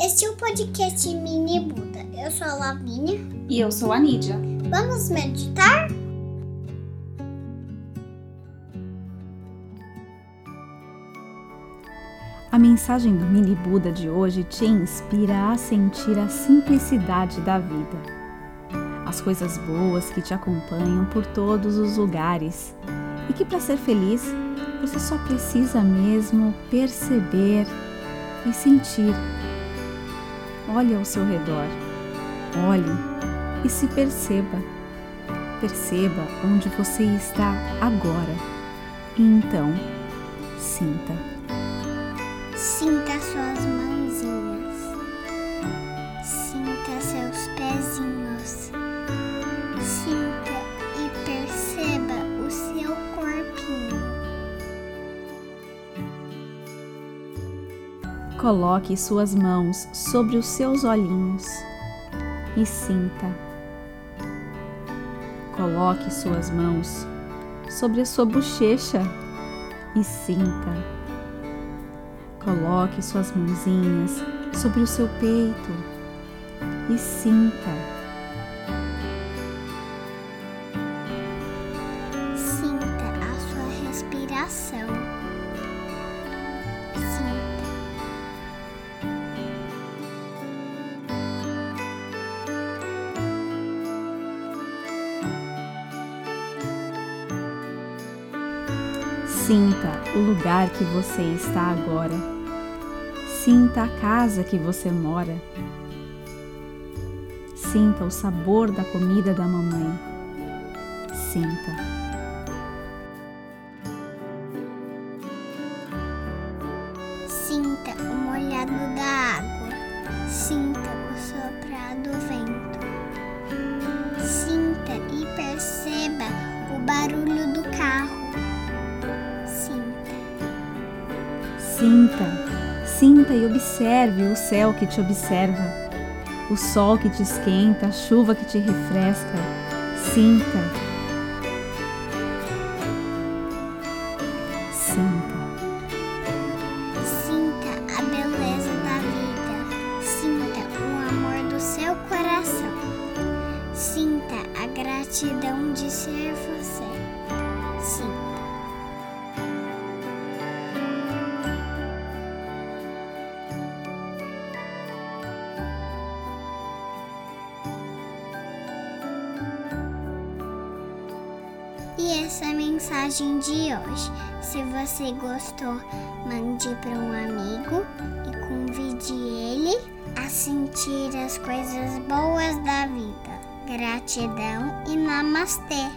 Este é o podcast Mini Buda. Eu sou a Lavínia. E eu sou a Nídia. Vamos meditar? A mensagem do Mini Buda de hoje te inspira a sentir a simplicidade da vida. As coisas boas que te acompanham por todos os lugares e que para ser feliz você só precisa mesmo perceber e sentir. Olhe ao seu redor, olhe e se perceba. Perceba onde você está agora e então sinta. Sinta suas mãozinhas. Coloque suas mãos sobre os seus olhinhos e sinta. Coloque suas mãos sobre a sua bochecha e sinta. Coloque suas mãozinhas sobre o seu peito e sinta. Sinta o lugar que você está agora. Sinta a casa que você mora. Sinta o sabor da comida da mamãe. Sinta. Sinta o molhado da água. Sinta o soprar do vento. Sinta e perceba o barulho do carro. Sinta. Sinta e observe o céu que te observa, o sol que te esquenta, a chuva que te refresca. Sinta. Sinta. Sinta a beleza da vida. Sinta o amor do seu coração. Sinta a gratidão de ser você. E essa é a mensagem de hoje. Se você gostou, mande para um amigo e convide ele a sentir as coisas boas da vida. Gratidão e namastê!